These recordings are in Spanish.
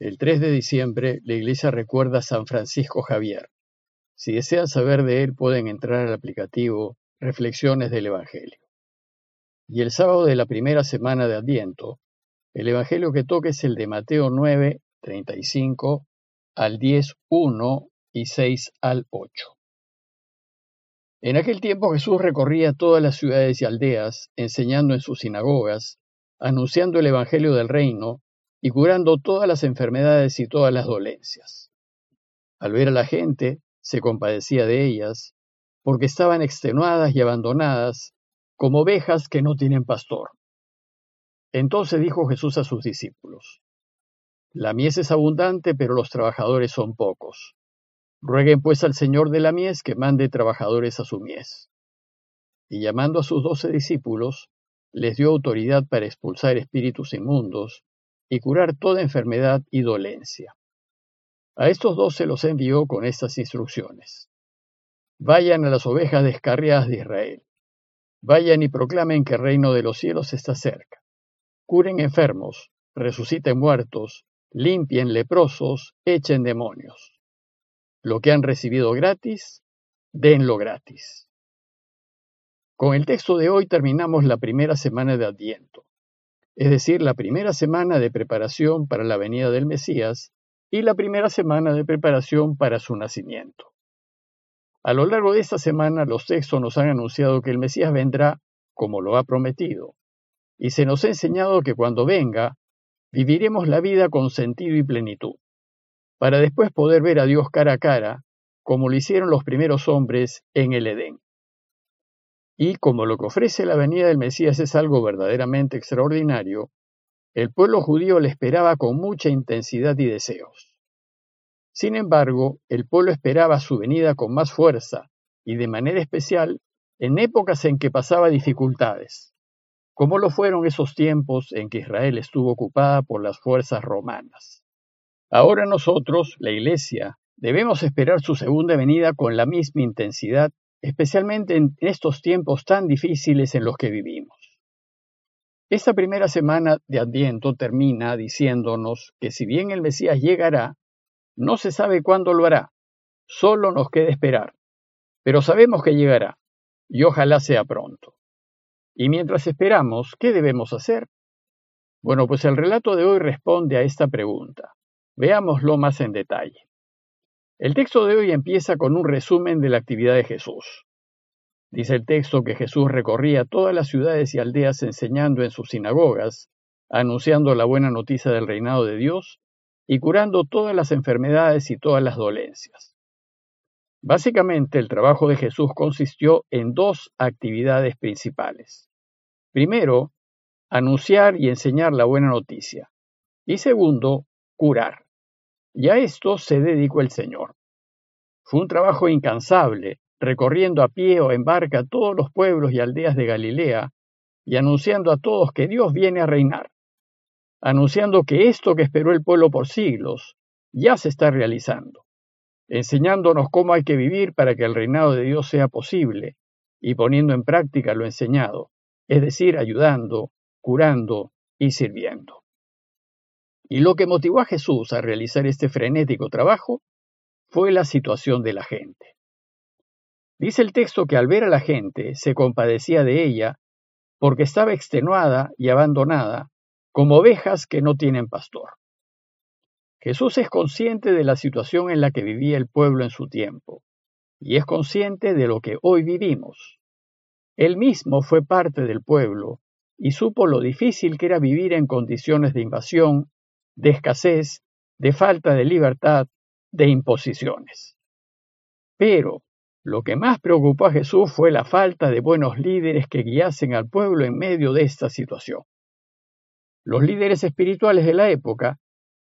El 3 de diciembre, la iglesia recuerda a San Francisco Javier. Si desean saber de él, pueden entrar al aplicativo Reflexiones del Evangelio. Y el sábado de la primera semana de Adviento, el Evangelio que toca es el de Mateo 9, 35 al 10, 1 y 6 al 8. En aquel tiempo Jesús recorría todas las ciudades y aldeas, enseñando en sus sinagogas, anunciando el Evangelio del reino y curando todas las enfermedades y todas las dolencias. Al ver a la gente, se compadecía de ellas, porque estaban extenuadas y abandonadas, como ovejas que no tienen pastor. Entonces dijo Jesús a sus discípulos, La mies es abundante, pero los trabajadores son pocos. Rueguen pues al Señor de la mies que mande trabajadores a su mies. Y llamando a sus doce discípulos, les dio autoridad para expulsar espíritus inmundos y curar toda enfermedad y dolencia. A estos dos se los envió con estas instrucciones. Vayan a las ovejas descarriadas de Israel. Vayan y proclamen que el reino de los cielos está cerca. Curen enfermos, resuciten muertos, limpien leprosos, echen demonios. Lo que han recibido gratis, denlo gratis. Con el texto de hoy terminamos la primera semana de Adviento, es decir, la primera semana de preparación para la venida del Mesías y la primera semana de preparación para su nacimiento. A lo largo de esta semana los textos nos han anunciado que el Mesías vendrá como lo ha prometido, y se nos ha enseñado que cuando venga, viviremos la vida con sentido y plenitud para después poder ver a Dios cara a cara, como lo hicieron los primeros hombres en el Edén. Y como lo que ofrece la venida del Mesías es algo verdaderamente extraordinario, el pueblo judío le esperaba con mucha intensidad y deseos. Sin embargo, el pueblo esperaba su venida con más fuerza y de manera especial en épocas en que pasaba dificultades, como lo fueron esos tiempos en que Israel estuvo ocupada por las fuerzas romanas. Ahora nosotros, la Iglesia, debemos esperar su segunda venida con la misma intensidad, especialmente en estos tiempos tan difíciles en los que vivimos. Esta primera semana de Adviento termina diciéndonos que si bien el Mesías llegará, no se sabe cuándo lo hará, solo nos queda esperar, pero sabemos que llegará, y ojalá sea pronto. Y mientras esperamos, ¿qué debemos hacer? Bueno, pues el relato de hoy responde a esta pregunta. Veámoslo más en detalle. El texto de hoy empieza con un resumen de la actividad de Jesús. Dice el texto que Jesús recorría todas las ciudades y aldeas enseñando en sus sinagogas, anunciando la buena noticia del reinado de Dios y curando todas las enfermedades y todas las dolencias. Básicamente el trabajo de Jesús consistió en dos actividades principales. Primero, anunciar y enseñar la buena noticia. Y segundo, curar. Y a esto se dedicó el Señor. Fue un trabajo incansable, recorriendo a pie o en barca todos los pueblos y aldeas de Galilea y anunciando a todos que Dios viene a reinar, anunciando que esto que esperó el pueblo por siglos ya se está realizando, enseñándonos cómo hay que vivir para que el reinado de Dios sea posible y poniendo en práctica lo enseñado, es decir, ayudando, curando y sirviendo. Y lo que motivó a Jesús a realizar este frenético trabajo fue la situación de la gente. Dice el texto que al ver a la gente se compadecía de ella porque estaba extenuada y abandonada como ovejas que no tienen pastor. Jesús es consciente de la situación en la que vivía el pueblo en su tiempo y es consciente de lo que hoy vivimos. Él mismo fue parte del pueblo y supo lo difícil que era vivir en condiciones de invasión de escasez, de falta de libertad, de imposiciones. Pero lo que más preocupó a Jesús fue la falta de buenos líderes que guiasen al pueblo en medio de esta situación. Los líderes espirituales de la época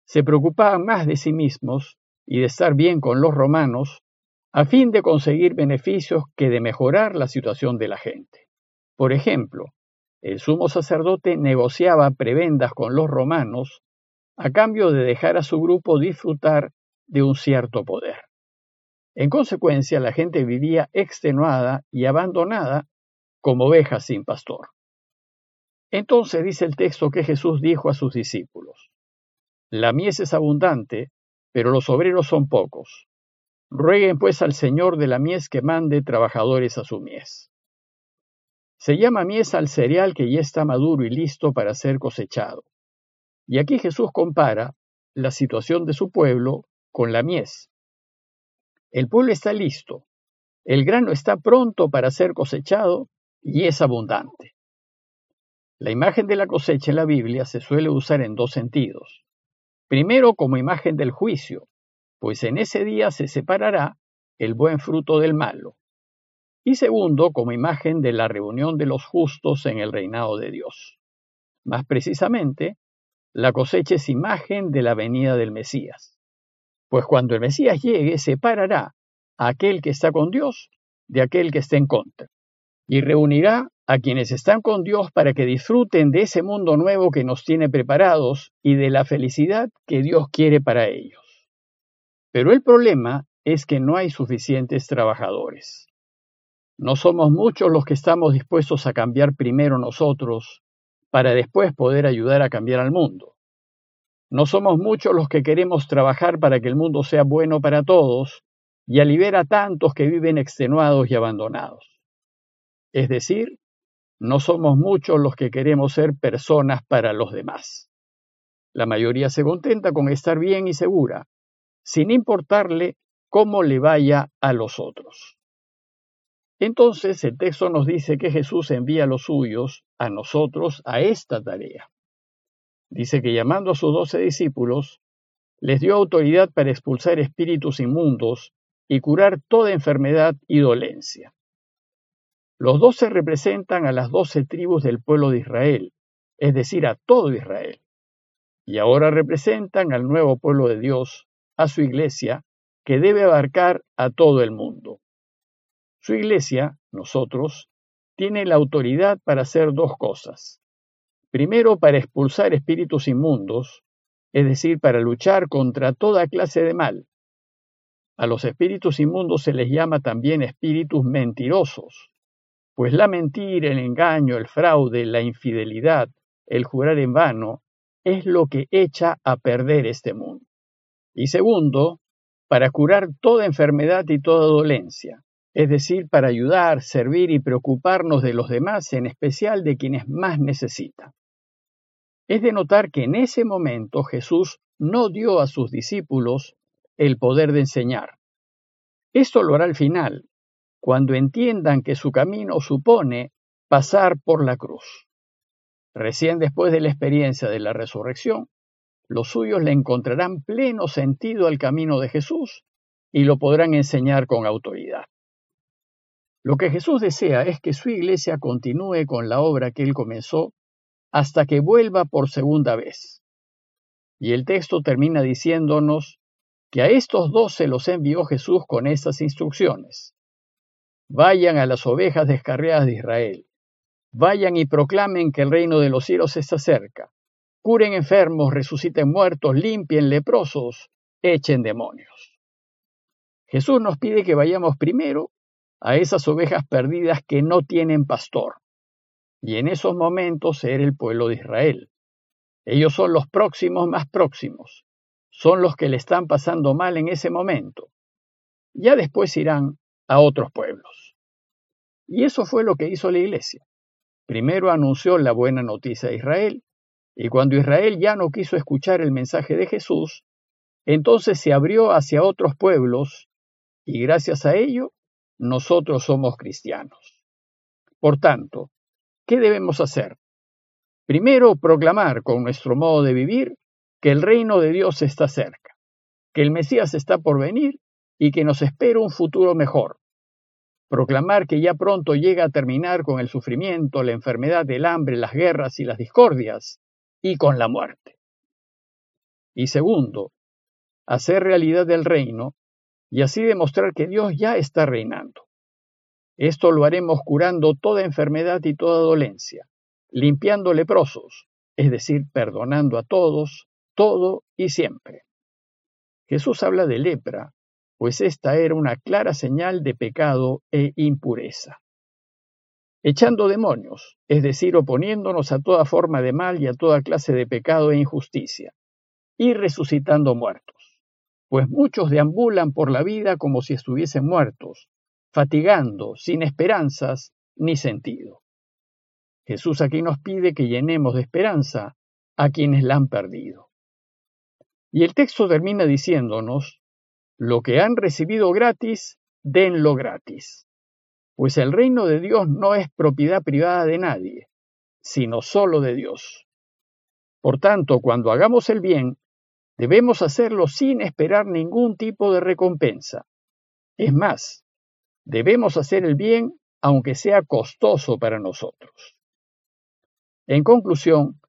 se preocupaban más de sí mismos y de estar bien con los romanos a fin de conseguir beneficios que de mejorar la situación de la gente. Por ejemplo, el sumo sacerdote negociaba prebendas con los romanos a cambio de dejar a su grupo disfrutar de un cierto poder. En consecuencia, la gente vivía extenuada y abandonada como ovejas sin pastor. Entonces dice el texto que Jesús dijo a sus discípulos, La mies es abundante, pero los obreros son pocos. Rueguen pues al Señor de la mies que mande trabajadores a su mies. Se llama mies al cereal que ya está maduro y listo para ser cosechado. Y aquí Jesús compara la situación de su pueblo con la mies. El pueblo está listo, el grano está pronto para ser cosechado y es abundante. La imagen de la cosecha en la Biblia se suele usar en dos sentidos. Primero como imagen del juicio, pues en ese día se separará el buen fruto del malo. Y segundo como imagen de la reunión de los justos en el reinado de Dios. Más precisamente, la cosecha es imagen de la venida del Mesías. Pues cuando el Mesías llegue, separará a aquel que está con Dios de aquel que está en contra. Y reunirá a quienes están con Dios para que disfruten de ese mundo nuevo que nos tiene preparados y de la felicidad que Dios quiere para ellos. Pero el problema es que no hay suficientes trabajadores. No somos muchos los que estamos dispuestos a cambiar primero nosotros para después poder ayudar a cambiar al mundo. No somos muchos los que queremos trabajar para que el mundo sea bueno para todos y aliviar a tantos que viven extenuados y abandonados. Es decir, no somos muchos los que queremos ser personas para los demás. La mayoría se contenta con estar bien y segura, sin importarle cómo le vaya a los otros. Entonces el texto nos dice que Jesús envía a los suyos, a nosotros, a esta tarea. Dice que llamando a sus doce discípulos, les dio autoridad para expulsar espíritus inmundos y curar toda enfermedad y dolencia. Los doce representan a las doce tribus del pueblo de Israel, es decir, a todo Israel. Y ahora representan al nuevo pueblo de Dios, a su iglesia, que debe abarcar a todo el mundo. Su iglesia, nosotros, tiene la autoridad para hacer dos cosas. Primero, para expulsar espíritus inmundos, es decir, para luchar contra toda clase de mal. A los espíritus inmundos se les llama también espíritus mentirosos, pues la mentira, el engaño, el fraude, la infidelidad, el jurar en vano, es lo que echa a perder este mundo. Y segundo, para curar toda enfermedad y toda dolencia, es decir, para ayudar, servir y preocuparnos de los demás, en especial de quienes más necesitan. Es de notar que en ese momento Jesús no dio a sus discípulos el poder de enseñar. Esto lo hará al final, cuando entiendan que su camino supone pasar por la cruz. Recién después de la experiencia de la resurrección, los suyos le encontrarán pleno sentido al camino de Jesús y lo podrán enseñar con autoridad. Lo que Jesús desea es que su iglesia continúe con la obra que él comenzó hasta que vuelva por segunda vez. Y el texto termina diciéndonos que a estos dos se los envió Jesús con estas instrucciones. Vayan a las ovejas descarriadas de Israel. Vayan y proclamen que el reino de los cielos está cerca. Curen enfermos, resuciten muertos, limpien leprosos, echen demonios. Jesús nos pide que vayamos primero a esas ovejas perdidas que no tienen pastor. Y en esos momentos era el pueblo de Israel. Ellos son los próximos más próximos. Son los que le están pasando mal en ese momento. Ya después irán a otros pueblos. Y eso fue lo que hizo la iglesia. Primero anunció la buena noticia a Israel, y cuando Israel ya no quiso escuchar el mensaje de Jesús, entonces se abrió hacia otros pueblos, y gracias a ello nosotros somos cristianos. Por tanto, ¿qué debemos hacer? Primero, proclamar con nuestro modo de vivir que el reino de Dios está cerca, que el Mesías está por venir y que nos espera un futuro mejor. Proclamar que ya pronto llega a terminar con el sufrimiento, la enfermedad, el hambre, las guerras y las discordias, y con la muerte. Y segundo, hacer realidad del reino y así demostrar que Dios ya está reinando. Esto lo haremos curando toda enfermedad y toda dolencia, limpiando leprosos, es decir, perdonando a todos, todo y siempre. Jesús habla de lepra, pues esta era una clara señal de pecado e impureza. Echando demonios, es decir, oponiéndonos a toda forma de mal y a toda clase de pecado e injusticia, y resucitando muertos, pues muchos deambulan por la vida como si estuviesen muertos, fatigando, sin esperanzas ni sentido. Jesús aquí nos pide que llenemos de esperanza a quienes la han perdido. Y el texto termina diciéndonos, lo que han recibido gratis, denlo gratis, pues el reino de Dios no es propiedad privada de nadie, sino solo de Dios. Por tanto, cuando hagamos el bien, debemos hacerlo sin esperar ningún tipo de recompensa. Es más, debemos hacer el bien aunque sea costoso para nosotros. En conclusión,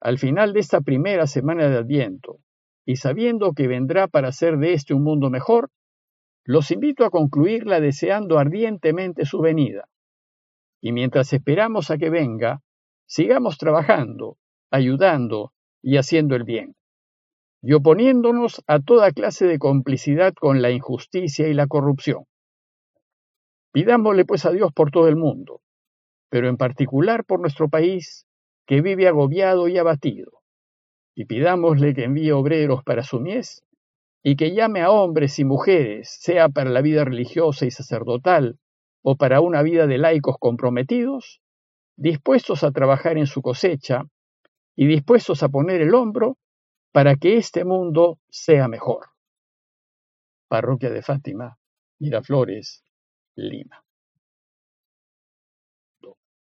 al final de esta primera semana de Adviento, y sabiendo que vendrá para hacer de este un mundo mejor, los invito a concluirla deseando ardientemente su venida. Y mientras esperamos a que venga, sigamos trabajando, ayudando y haciendo el bien, y oponiéndonos a toda clase de complicidad con la injusticia y la corrupción. Pidámosle pues a Dios por todo el mundo, pero en particular por nuestro país, que vive agobiado y abatido y pidámosle que envíe obreros para su mies y que llame a hombres y mujeres, sea para la vida religiosa y sacerdotal o para una vida de laicos comprometidos, dispuestos a trabajar en su cosecha y dispuestos a poner el hombro para que este mundo sea mejor. Parroquia de Fátima, Miraflores, Lima.